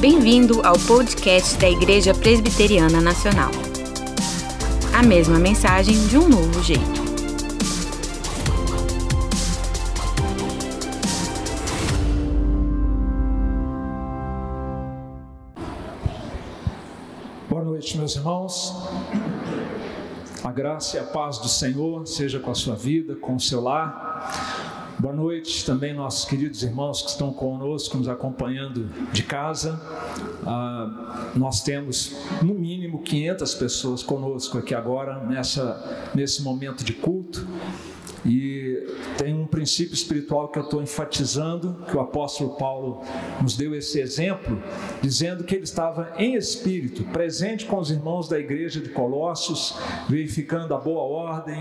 Bem-vindo ao podcast da Igreja Presbiteriana Nacional. A mesma mensagem de um novo jeito. Boa noite, meus irmãos. A graça e a paz do Senhor seja com a sua vida, com o seu lar. Boa noite também nossos queridos irmãos que estão conosco, nos acompanhando de casa. Ah, nós temos no mínimo 500 pessoas conosco aqui agora nessa nesse momento de culto. E princípio espiritual que eu estou enfatizando, que o apóstolo Paulo nos deu esse exemplo, dizendo que ele estava em espírito, presente com os irmãos da igreja de Colossos, verificando a boa ordem,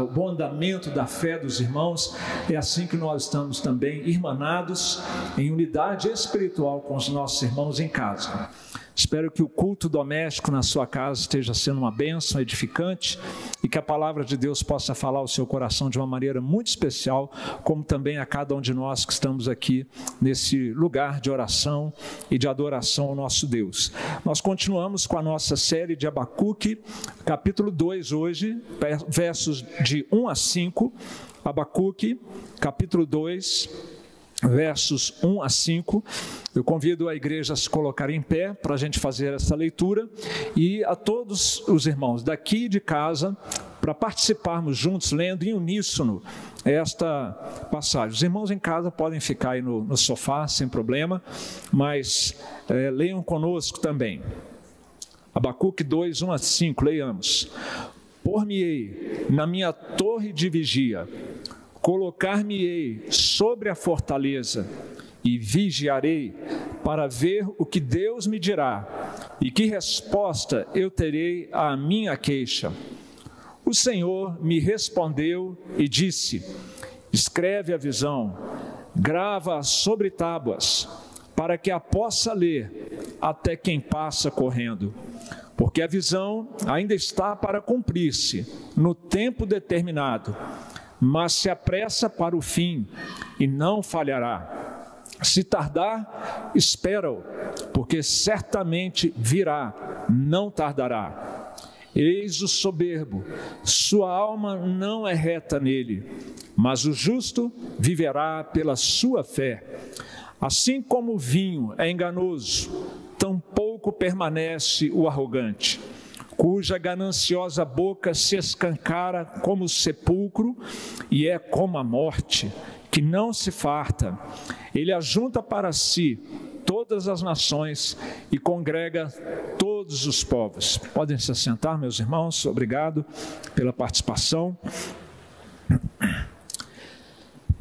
o bom andamento da fé dos irmãos. É assim que nós estamos também irmanados em unidade espiritual com os nossos irmãos em casa. Espero que o culto doméstico na sua casa esteja sendo uma bênção edificante e que a palavra de Deus possa falar ao seu coração de uma maneira muito especial, como também a cada um de nós que estamos aqui nesse lugar de oração e de adoração ao nosso Deus. Nós continuamos com a nossa série de Abacuque, capítulo 2 hoje, versos de 1 a 5. Abacuque, capítulo 2, versos 1 a 5. Eu convido a igreja a se colocar em pé para a gente fazer essa leitura e a todos os irmãos daqui de casa para participarmos juntos, lendo em uníssono esta passagem. Os irmãos em casa podem ficar aí no, no sofá sem problema, mas é, leiam conosco também. Abacuque 2, 1 a 5, leiamos. Por-me-ei na minha torre de vigia Colocar-me-ei sobre a fortaleza e vigiarei para ver o que Deus me dirá e que resposta eu terei à minha queixa. O Senhor me respondeu e disse: Escreve a visão, grava sobre tábuas, para que a possa ler até quem passa correndo. Porque a visão ainda está para cumprir-se no tempo determinado mas se apressa para o fim e não falhará. Se tardar, espera-o, porque certamente virá, não tardará. Eis o soberbo, sua alma não é reta nele, mas o justo viverá pela sua fé. Assim como o vinho é enganoso, tampouco permanece o arrogante cuja gananciosa boca se escancara como o sepulcro e é como a morte, que não se farta. Ele ajunta para si todas as nações e congrega todos os povos. Podem se assentar, meus irmãos, obrigado pela participação.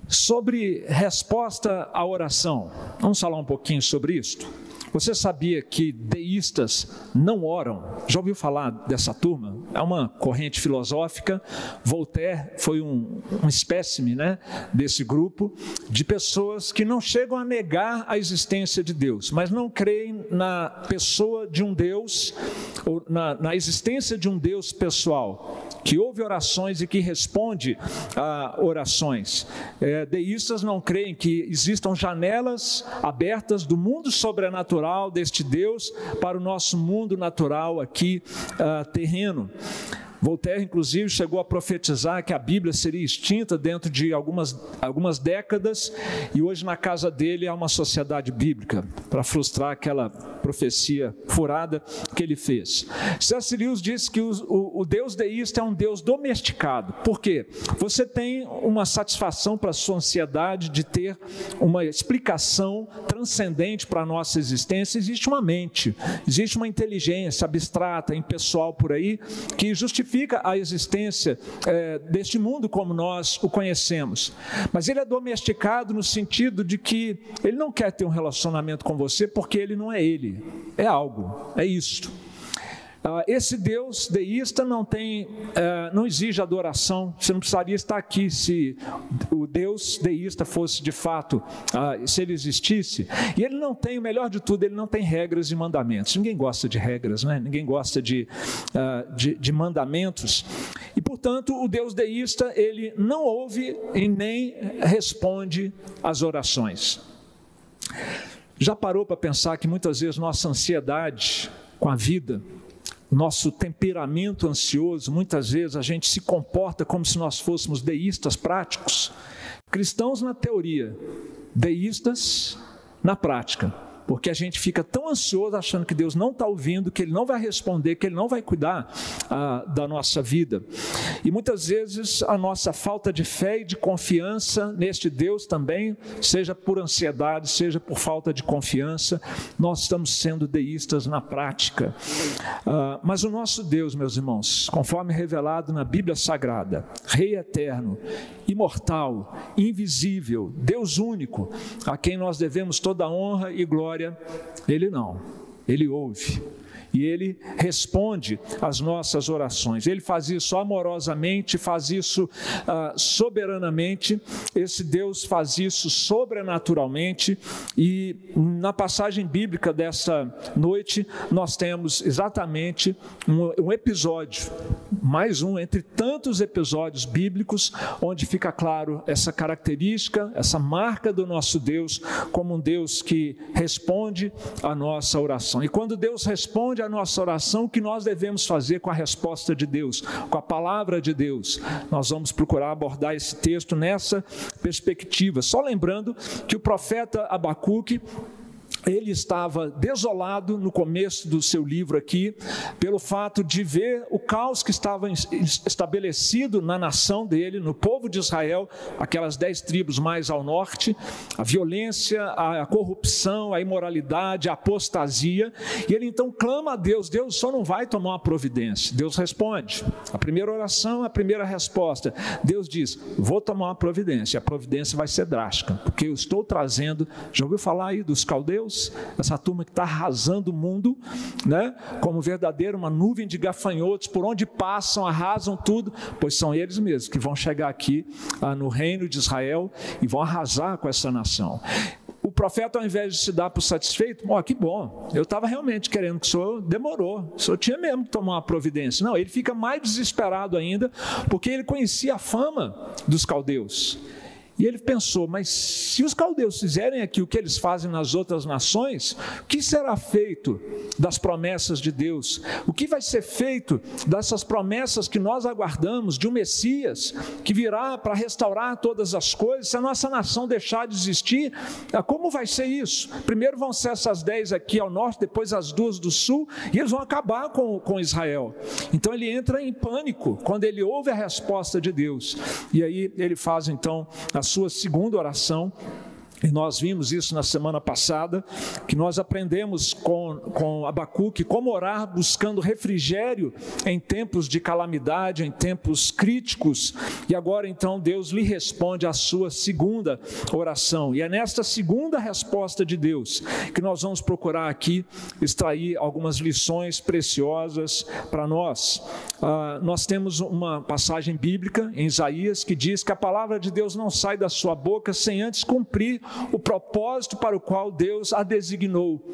Sobre resposta à oração, vamos falar um pouquinho sobre isto. Você sabia que deístas não oram? Já ouviu falar dessa turma? É uma corrente filosófica. Voltaire foi um, um espécime né, desse grupo de pessoas que não chegam a negar a existência de Deus, mas não creem na pessoa de um Deus, na, na existência de um Deus pessoal, que ouve orações e que responde a orações. É, deístas não creem que existam janelas abertas do mundo sobrenatural deste Deus para o nosso mundo natural aqui uh, terreno. Voltaire, inclusive, chegou a profetizar que a Bíblia seria extinta dentro de algumas, algumas décadas, e hoje na casa dele há uma sociedade bíblica, para frustrar aquela profecia furada que ele fez. C.S. Lewis disse que o, o, o Deus deísta é um Deus domesticado. Por quê? Você tem uma satisfação para a sua ansiedade de ter uma explicação transcendente para a nossa existência. Existe uma mente, existe uma inteligência abstrata, impessoal por aí, que justifica justifica a existência é, deste mundo como nós o conhecemos. Mas ele é domesticado no sentido de que ele não quer ter um relacionamento com você porque ele não é ele, é algo, é isto. Ah, esse Deus deísta não tem, eh, não exige adoração. Você não precisaria estar aqui se o Deus deísta fosse de fato, ah, se ele existisse. E ele não tem, o melhor de tudo, ele não tem regras e mandamentos. Ninguém gosta de regras, né? Ninguém gosta de, ah, de, de mandamentos. E portanto, o Deus deísta ele não ouve e nem responde às orações. Já parou para pensar que muitas vezes nossa ansiedade com a vida, nosso temperamento ansioso, muitas vezes a gente se comporta como se nós fôssemos deístas práticos? Cristãos na teoria, deístas na prática porque a gente fica tão ansioso achando que Deus não está ouvindo, que Ele não vai responder, que Ele não vai cuidar ah, da nossa vida. E muitas vezes a nossa falta de fé e de confiança neste Deus também, seja por ansiedade, seja por falta de confiança, nós estamos sendo deístas na prática. Ah, mas o nosso Deus, meus irmãos, conforme revelado na Bíblia Sagrada, Rei eterno, imortal, invisível, Deus único, a quem nós devemos toda honra e glória, ele não, ele ouve e Ele responde às nossas orações. Ele faz isso amorosamente, faz isso uh, soberanamente, esse Deus faz isso sobrenaturalmente, e na passagem bíblica dessa noite, nós temos exatamente um, um episódio, mais um entre tantos episódios bíblicos, onde fica claro essa característica, essa marca do nosso Deus, como um Deus que responde à nossa oração. E quando Deus responde, a nossa oração, o que nós devemos fazer com a resposta de Deus, com a palavra de Deus. Nós vamos procurar abordar esse texto nessa perspectiva. Só lembrando que o profeta Abacuque ele estava desolado no começo do seu livro aqui, pelo fato de ver o caos que estava estabelecido na nação dele, no povo de Israel, aquelas dez tribos mais ao norte, a violência, a corrupção, a imoralidade, a apostasia, e ele então clama a Deus: Deus só não vai tomar uma providência. Deus responde. A primeira oração, a primeira resposta. Deus diz: Vou tomar uma providência. A providência vai ser drástica, porque eu estou trazendo. Já ouviu falar aí dos caldeus? Deus, essa turma que está arrasando o mundo, né? como verdadeiro, uma nuvem de gafanhotos, por onde passam, arrasam tudo, pois são eles mesmos que vão chegar aqui ah, no reino de Israel e vão arrasar com essa nação. O profeta, ao invés de se dar por satisfeito, ó, oh, que bom, eu estava realmente querendo que o senhor demorou, o senhor tinha mesmo que tomar uma providência. Não, ele fica mais desesperado ainda, porque ele conhecia a fama dos caldeus. E ele pensou: mas se os caldeus fizerem aqui o que eles fazem nas outras nações, o que será feito das promessas de Deus? O que vai ser feito dessas promessas que nós aguardamos de um Messias que virá para restaurar todas as coisas? Se a nossa nação deixar de existir, ah, como vai ser isso? Primeiro vão ser essas dez aqui ao norte, depois as duas do sul, e eles vão acabar com, com Israel. Então ele entra em pânico quando ele ouve a resposta de Deus. E aí ele faz então a sua segunda oração e nós vimos isso na semana passada, que nós aprendemos com, com Abacuque como orar buscando refrigério em tempos de calamidade, em tempos críticos. E agora então Deus lhe responde a sua segunda oração. E é nesta segunda resposta de Deus que nós vamos procurar aqui extrair algumas lições preciosas para nós. Ah, nós temos uma passagem bíblica em Isaías que diz que a palavra de Deus não sai da sua boca sem antes cumprir o propósito para o qual Deus a designou.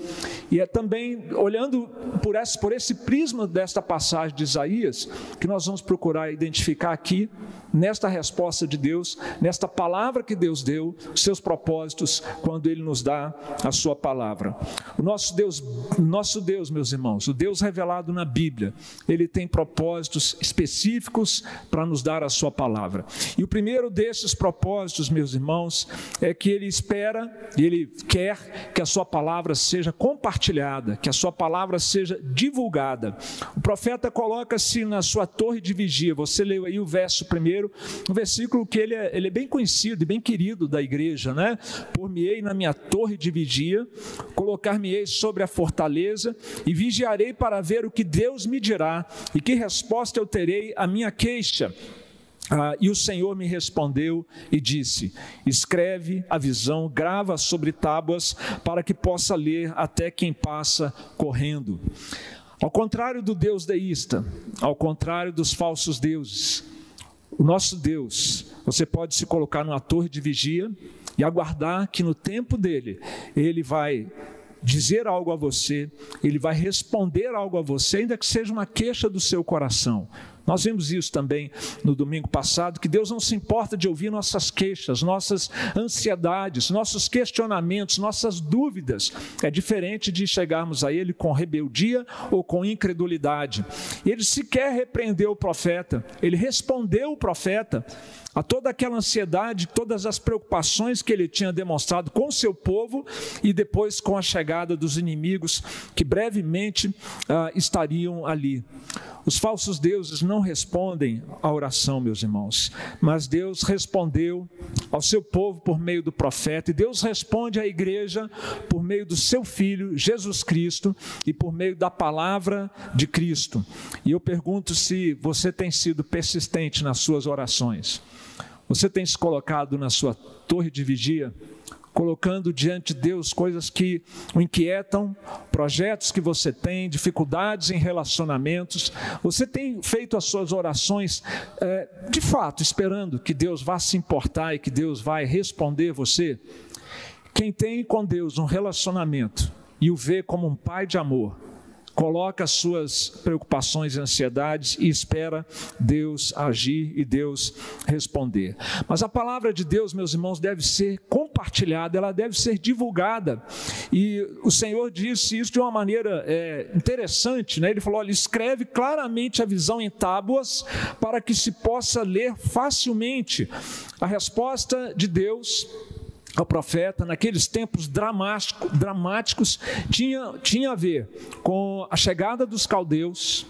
E é também olhando por esse, por esse prisma desta passagem de Isaías que nós vamos procurar identificar aqui nesta resposta de Deus, nesta palavra que Deus deu, seus propósitos quando ele nos dá a sua palavra. O nosso Deus, nosso Deus, meus irmãos, o Deus revelado na Bíblia, ele tem propósitos específicos para nos dar a sua palavra. E o primeiro desses propósitos, meus irmãos, é que ele espera e ele quer que a sua palavra seja compartilhada, que a sua palavra seja divulgada. O profeta coloca-se na sua torre de vigia. Você leu aí o verso primeiro um versículo que ele é, ele é bem conhecido e bem querido da igreja, né? Por-me-ei na minha torre de vigia, colocar-me-ei sobre a fortaleza e vigiarei para ver o que Deus me dirá e que resposta eu terei à minha queixa. Ah, e o Senhor me respondeu e disse: Escreve a visão, grava sobre tábuas, para que possa ler até quem passa correndo. Ao contrário do Deus deísta, ao contrário dos falsos deuses, o nosso Deus, você pode se colocar numa torre de vigia e aguardar que no tempo dele, ele vai dizer algo a você, ele vai responder algo a você, ainda que seja uma queixa do seu coração. Nós vimos isso também no domingo passado, que Deus não se importa de ouvir nossas queixas, nossas ansiedades, nossos questionamentos, nossas dúvidas. É diferente de chegarmos a Ele com rebeldia ou com incredulidade. Ele sequer repreendeu o profeta, ele respondeu o profeta a toda aquela ansiedade, todas as preocupações que ele tinha demonstrado com seu povo e depois com a chegada dos inimigos que brevemente ah, estariam ali. Os falsos deuses não respondem à oração, meus irmãos, mas Deus respondeu ao seu povo por meio do profeta, e Deus responde à igreja por meio do seu filho, Jesus Cristo, e por meio da palavra de Cristo. E eu pergunto se você tem sido persistente nas suas orações. Você tem se colocado na sua torre de vigia, colocando diante de Deus coisas que o inquietam, projetos que você tem, dificuldades em relacionamentos. Você tem feito as suas orações é, de fato, esperando que Deus vá se importar e que Deus vai responder você? Quem tem com Deus um relacionamento e o vê como um pai de amor, coloca as suas preocupações e ansiedades e espera Deus agir e Deus responder. Mas a palavra de Deus, meus irmãos, deve ser compartilhada, ela deve ser divulgada. E o Senhor disse isso de uma maneira é, interessante, né? Ele falou: olha, escreve claramente a visão em tábuas para que se possa ler facilmente. A resposta de Deus ao profeta, naqueles tempos dramáticos, tinha, tinha a ver com a chegada dos caldeus,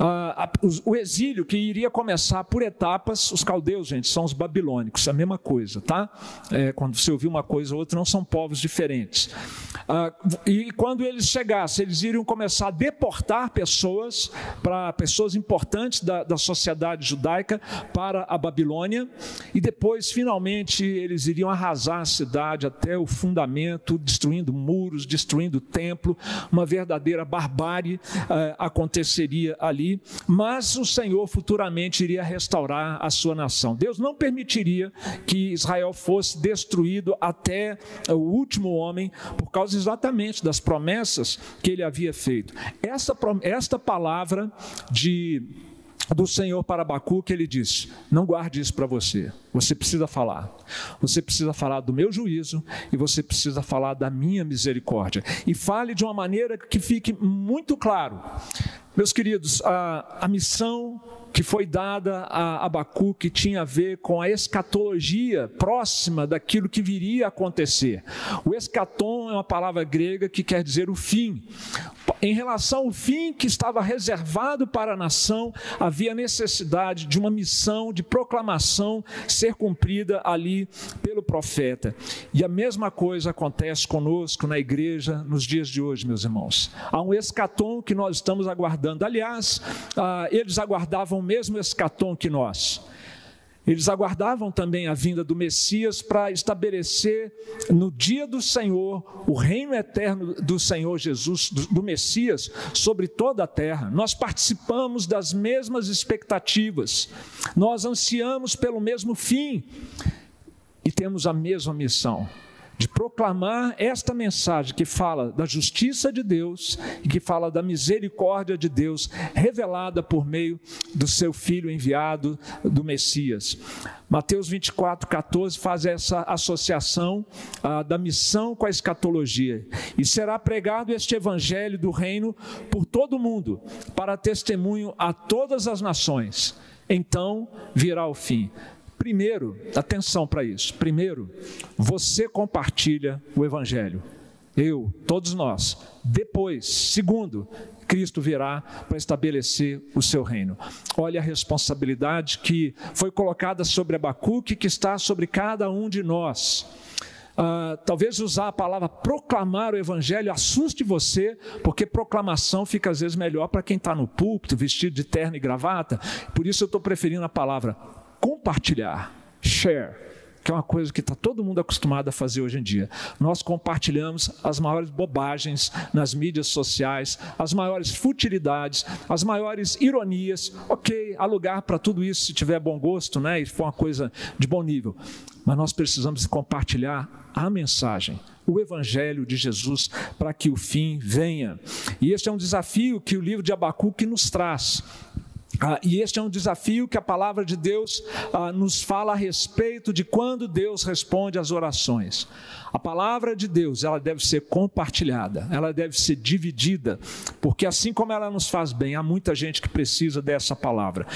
ah, o exílio que iria começar por etapas, os caldeus, gente, são os babilônicos, a mesma coisa, tá? É, quando você ouvir uma coisa ou outra, não são povos diferentes. Ah, e quando eles chegassem, eles iriam começar a deportar pessoas, para pessoas importantes da, da sociedade judaica, para a Babilônia, e depois, finalmente, eles iriam arrasar a cidade até o fundamento, destruindo muros, destruindo o templo, uma verdadeira barbárie ah, aconteceria ali mas o Senhor futuramente iria restaurar a sua nação. Deus não permitiria que Israel fosse destruído até o último homem, por causa exatamente das promessas que ele havia feito. Essa, esta palavra de do Senhor para Abacuque, ele diz: Não guarde isso para você, você precisa falar. Você precisa falar do meu juízo e você precisa falar da minha misericórdia. E fale de uma maneira que fique muito claro meus queridos, a, a missão que foi dada a Abacuque tinha a ver com a escatologia próxima daquilo que viria a acontecer. O escatom é uma palavra grega que quer dizer o fim. Em relação ao fim que estava reservado para a nação, havia necessidade de uma missão de proclamação ser cumprida ali pelo profeta. E a mesma coisa acontece conosco na igreja nos dias de hoje, meus irmãos. Há um escatom que nós estamos aguardando. Aliás, ah, eles aguardavam o mesmo escatom que nós. Eles aguardavam também a vinda do Messias para estabelecer no dia do Senhor o reino eterno do Senhor Jesus, do, Messias, sobre toda a terra. Nós participamos das mesmas expectativas, nós ansiamos pelo mesmo fim e temos a mesma missão de proclamar esta mensagem que fala da justiça de Deus e que fala da misericórdia de Deus revelada por meio do seu filho enviado do Messias. Mateus 24, 14 faz essa associação ah, da missão com a escatologia. E será pregado este evangelho do reino por todo o mundo, para testemunho a todas as nações. Então virá o fim. Primeiro, atenção para isso. Primeiro, você compartilha o Evangelho. Eu, todos nós. Depois, segundo, Cristo virá para estabelecer o seu reino. Olha a responsabilidade que foi colocada sobre Abacuque, que está sobre cada um de nós. Uh, talvez usar a palavra proclamar o evangelho assuste você, porque proclamação fica às vezes melhor para quem está no púlpito, vestido de terno e gravata. Por isso eu estou preferindo a palavra compartilhar, share, que é uma coisa que está todo mundo acostumado a fazer hoje em dia. Nós compartilhamos as maiores bobagens nas mídias sociais, as maiores futilidades, as maiores ironias. Ok, há lugar para tudo isso se tiver bom gosto, né? E for uma coisa de bom nível. Mas nós precisamos compartilhar a mensagem, o Evangelho de Jesus, para que o fim venha. E este é um desafio que o livro de Abacuque nos traz. Ah, e este é um desafio que a palavra de Deus ah, nos fala a respeito de quando Deus responde às orações. A palavra de Deus, ela deve ser compartilhada, ela deve ser dividida, porque assim como ela nos faz bem, há muita gente que precisa dessa palavra.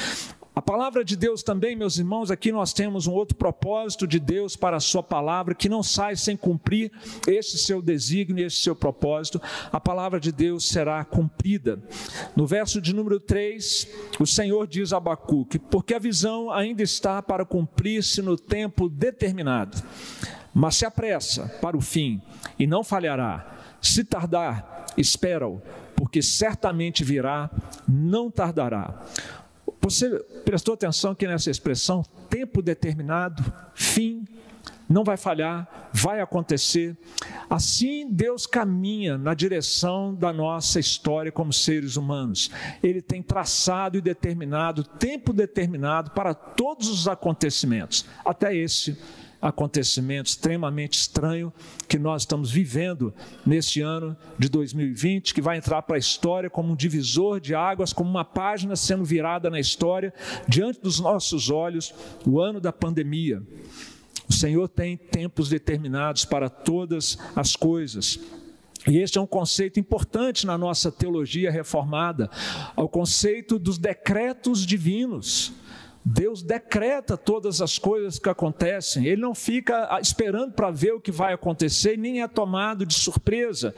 A palavra de Deus também, meus irmãos, aqui nós temos um outro propósito de Deus para a sua palavra, que não sai sem cumprir esse seu desígnio, esse seu propósito. A palavra de Deus será cumprida. No verso de número 3, o Senhor diz a Abacuque: Porque a visão ainda está para cumprir-se no tempo determinado, mas se apressa para o fim e não falhará. Se tardar, espera-o, porque certamente virá, não tardará. Você prestou atenção aqui nessa expressão? Tempo determinado, fim, não vai falhar, vai acontecer. Assim Deus caminha na direção da nossa história como seres humanos. Ele tem traçado e determinado, tempo determinado para todos os acontecimentos, até esse acontecimento extremamente estranho que nós estamos vivendo neste ano de 2020, que vai entrar para a história como um divisor de águas, como uma página sendo virada na história, diante dos nossos olhos, o ano da pandemia. O Senhor tem tempos determinados para todas as coisas. E este é um conceito importante na nossa teologia reformada, o conceito dos decretos divinos. Deus decreta todas as coisas que acontecem, Ele não fica ah, esperando para ver o que vai acontecer, nem é tomado de surpresa.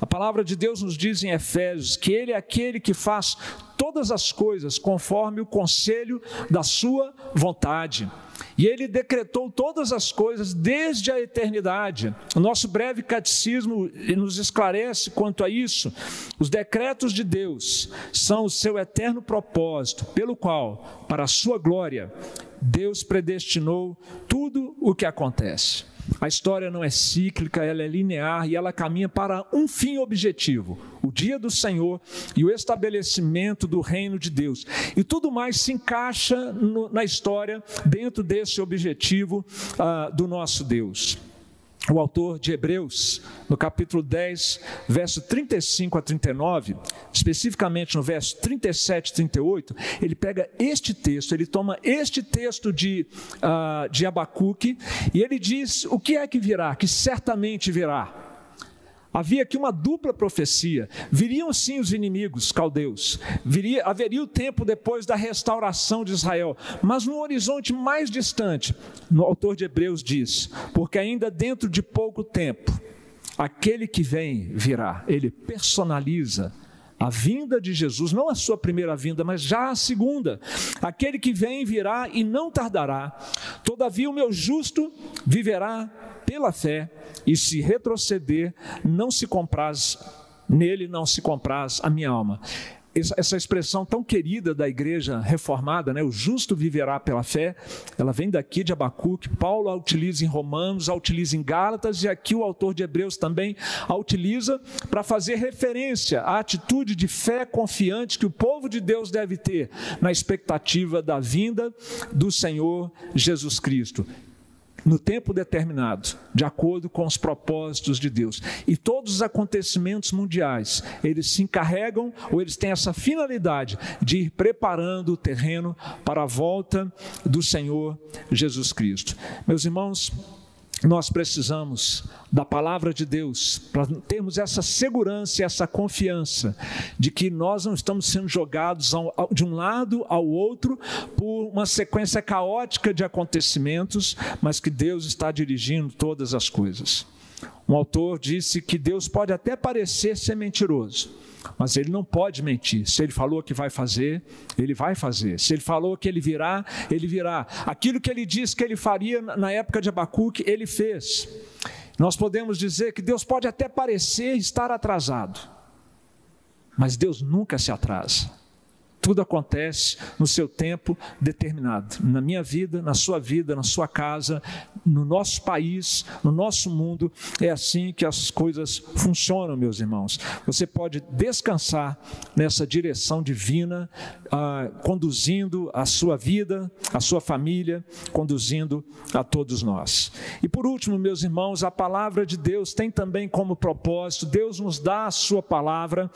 A palavra de Deus nos diz em Efésios que Ele é aquele que faz todas as coisas conforme o conselho da Sua vontade. E ele decretou todas as coisas desde a eternidade. O nosso breve catecismo nos esclarece quanto a isso. Os decretos de Deus são o seu eterno propósito, pelo qual, para a sua glória, Deus predestinou tudo o que acontece. A história não é cíclica, ela é linear e ela caminha para um fim objetivo: o dia do Senhor e o estabelecimento do reino de Deus. E tudo mais se encaixa no, na história dentro desse objetivo uh, do nosso Deus o autor de Hebreus, no capítulo 10, verso 35 a 39, especificamente no verso 37 e 38, ele pega este texto, ele toma este texto de, uh, de Abacuque e ele diz o que é que virá, que certamente virá. Havia aqui uma dupla profecia. Viriam sim os inimigos caldeus, viria, haveria o tempo depois da restauração de Israel, mas no horizonte mais distante, o autor de Hebreus diz: porque ainda dentro de pouco tempo, aquele que vem virá, ele personaliza a vinda de Jesus, não a sua primeira vinda, mas já a segunda. Aquele que vem virá e não tardará. Todavia, o meu justo viverá pela fé, e se retroceder, não se compraz, nele não se compraz a minha alma essa expressão tão querida da igreja reformada, né, o justo viverá pela fé, ela vem daqui de Abacuque, Paulo a utiliza em Romanos, a utiliza em Gálatas, e aqui o autor de Hebreus também a utiliza para fazer referência à atitude de fé confiante que o povo de Deus deve ter na expectativa da vinda do Senhor Jesus Cristo no tempo determinado, de acordo com os propósitos de Deus. E todos os acontecimentos mundiais, eles se encarregam ou eles têm essa finalidade de ir preparando o terreno para a volta do Senhor Jesus Cristo. Meus irmãos, nós precisamos da palavra de Deus para termos essa segurança essa confiança de que nós não estamos sendo jogados de um lado ao outro por uma sequência caótica de acontecimentos, mas que Deus está dirigindo todas as coisas. Um autor disse que Deus pode até parecer ser mentiroso, mas ele não pode mentir. Se ele falou que vai fazer, ele vai fazer. Se ele falou que ele virá, ele virá. Aquilo que ele disse que ele faria na época de Abacuque, ele fez. Nós podemos dizer que Deus pode até parecer estar atrasado, mas Deus nunca se atrasa. Tudo acontece no seu tempo determinado. Na minha vida, na sua vida, na sua casa, no nosso país, no nosso mundo, é assim que as coisas funcionam, meus irmãos. Você pode descansar nessa direção divina, ah, conduzindo a sua vida, a sua família, conduzindo a todos nós. E por último, meus irmãos, a palavra de Deus tem também como propósito, Deus nos dá a sua palavra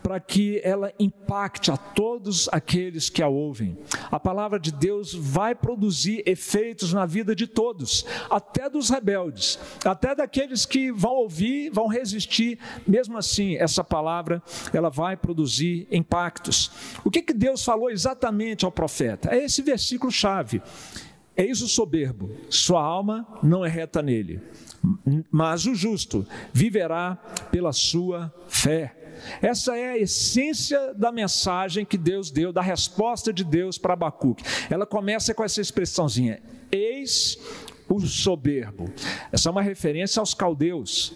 para que ela impacte a todos todos aqueles que a ouvem. A palavra de Deus vai produzir efeitos na vida de todos, até dos rebeldes, até daqueles que vão ouvir, vão resistir. Mesmo assim, essa palavra ela vai produzir impactos. O que, que Deus falou exatamente ao profeta? É esse versículo chave. Eis o soberbo, sua alma não é reta nele, mas o justo viverá pela sua fé. Essa é a essência da mensagem que Deus deu, da resposta de Deus para Abacuque. Ela começa com essa expressãozinha: Eis o soberbo. Essa é uma referência aos caldeus,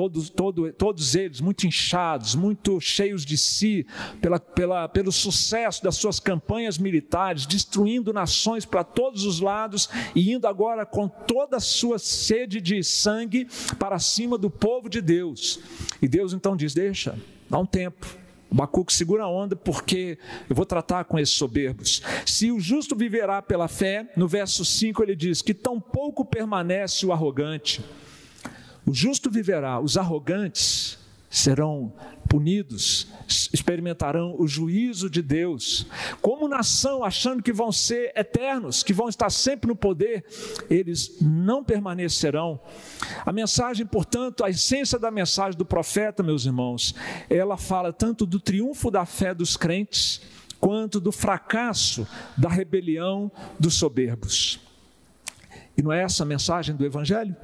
todos, todo, todos eles muito inchados, muito cheios de si, pela, pela, pelo sucesso das suas campanhas militares, destruindo nações para todos os lados e indo agora com toda a sua sede de sangue para cima do povo de Deus. E Deus então diz: Deixa, dá um tempo. Bacuco segura a onda porque eu vou tratar com esses soberbos. Se o justo viverá pela fé, no verso 5 ele diz que tão pouco permanece o arrogante. O justo viverá, os arrogantes serão punidos, experimentarão o juízo de Deus. Como nação, achando que vão ser eternos, que vão estar sempre no poder, eles não permanecerão. A mensagem, portanto, a essência da mensagem do profeta, meus irmãos, ela fala tanto do triunfo da fé dos crentes, quanto do fracasso da rebelião dos soberbos. E não é essa a mensagem do Evangelho?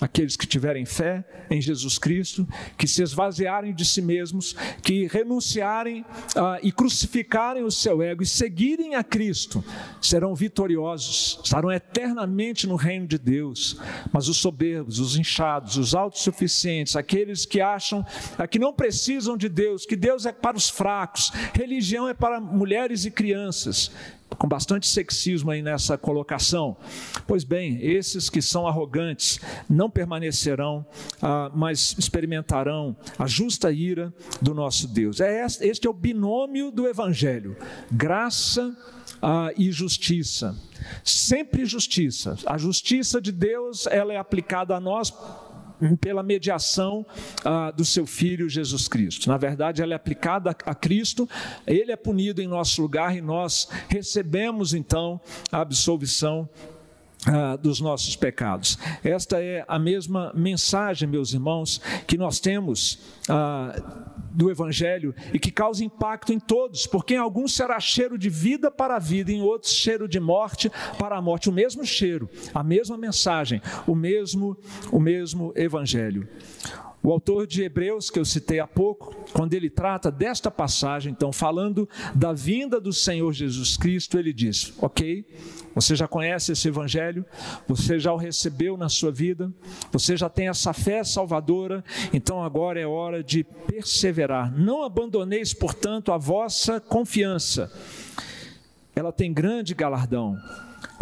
Aqueles que tiverem fé em Jesus Cristo, que se esvaziarem de si mesmos, que renunciarem uh, e crucificarem o seu ego e seguirem a Cristo, serão vitoriosos, estarão eternamente no reino de Deus. Mas os soberbos, os inchados, os autossuficientes, aqueles que acham uh, que não precisam de Deus, que Deus é para os fracos, religião é para mulheres e crianças, com bastante sexismo aí nessa colocação. Pois bem, esses que são arrogantes não permanecerão, ah, mas experimentarão a justa ira do nosso Deus. É este, é o binômio do Evangelho: graça ah, e justiça. Sempre justiça. A justiça de Deus ela é aplicada a nós pela mediação ah, do seu Filho Jesus Cristo. Na verdade, ela é aplicada a Cristo, ele é punido em nosso lugar e nós recebemos então a absolvição ah, dos nossos pecados. Esta é a mesma mensagem, meus irmãos, que nós temos ah, do Evangelho e que causa impacto em todos, porque em alguns será cheiro de vida para a vida, em outros cheiro de morte para a morte. O mesmo cheiro, a mesma mensagem, o mesmo, o mesmo Evangelho. O autor de Hebreus, que eu citei há pouco, quando ele trata desta passagem, então, falando da vinda do Senhor Jesus Cristo, ele diz: Ok, você já conhece esse Evangelho, você já o recebeu na sua vida, você já tem essa fé salvadora, então agora é hora de perseverar. Não abandoneis, portanto, a vossa confiança, ela tem grande galardão.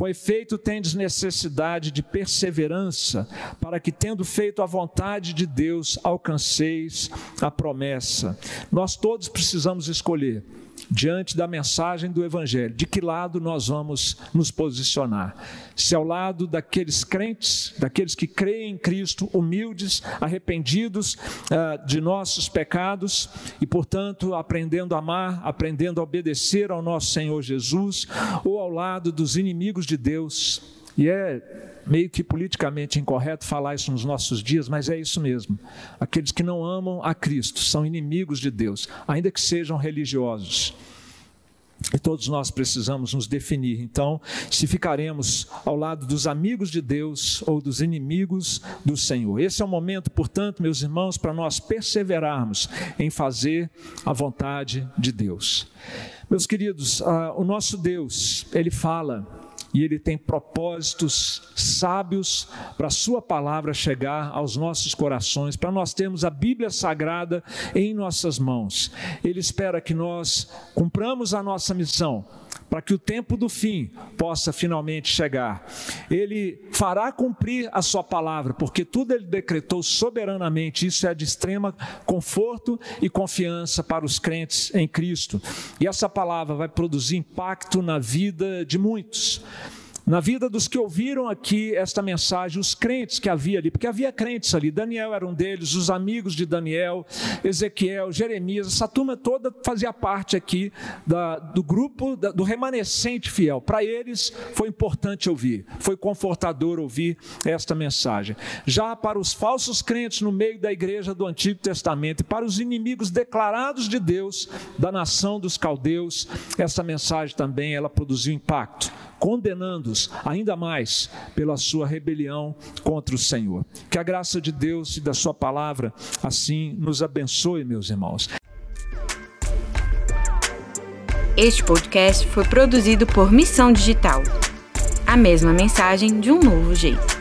Com efeito, tendes necessidade de perseverança, para que, tendo feito a vontade de Deus, alcanceis a promessa. Nós todos precisamos escolher diante da mensagem do Evangelho, de que lado nós vamos nos posicionar? Se ao lado daqueles crentes, daqueles que creem em Cristo, humildes, arrependidos uh, de nossos pecados e, portanto, aprendendo a amar, aprendendo a obedecer ao nosso Senhor Jesus, ou ao lado dos inimigos de Deus, e é meio que politicamente incorreto falar isso nos nossos dias, mas é isso mesmo. Aqueles que não amam a Cristo são inimigos de Deus, ainda que sejam religiosos. E todos nós precisamos nos definir. Então, se ficaremos ao lado dos amigos de Deus ou dos inimigos do Senhor. Esse é o momento, portanto, meus irmãos, para nós perseverarmos em fazer a vontade de Deus. Meus queridos, ah, o nosso Deus, ele fala e Ele tem propósitos sábios para a Sua palavra chegar aos nossos corações, para nós termos a Bíblia Sagrada em nossas mãos. Ele espera que nós cumpramos a nossa missão para que o tempo do fim possa finalmente chegar. Ele fará cumprir a sua palavra, porque tudo ele decretou soberanamente. Isso é de extrema conforto e confiança para os crentes em Cristo. E essa palavra vai produzir impacto na vida de muitos. Na vida dos que ouviram aqui esta mensagem, os crentes que havia ali, porque havia crentes ali, Daniel era um deles, os amigos de Daniel, Ezequiel, Jeremias, essa turma toda fazia parte aqui da, do grupo, da, do remanescente fiel. Para eles foi importante ouvir, foi confortador ouvir esta mensagem. Já para os falsos crentes no meio da igreja do Antigo Testamento e para os inimigos declarados de Deus, da nação dos caldeus, essa mensagem também ela produziu impacto condenando-os ainda mais pela sua rebelião contra o Senhor. Que a graça de Deus e da Sua palavra assim nos abençoe, meus irmãos. Este podcast foi produzido por Missão Digital. A mesma mensagem de um novo jeito.